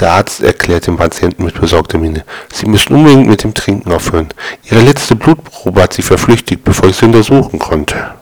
Der Arzt erklärt dem Patienten mit besorgter Miene, Sie müssen unbedingt mit dem Trinken aufhören. Ihre letzte Blutprobe hat Sie verflüchtigt, bevor ich sie untersuchen konnte.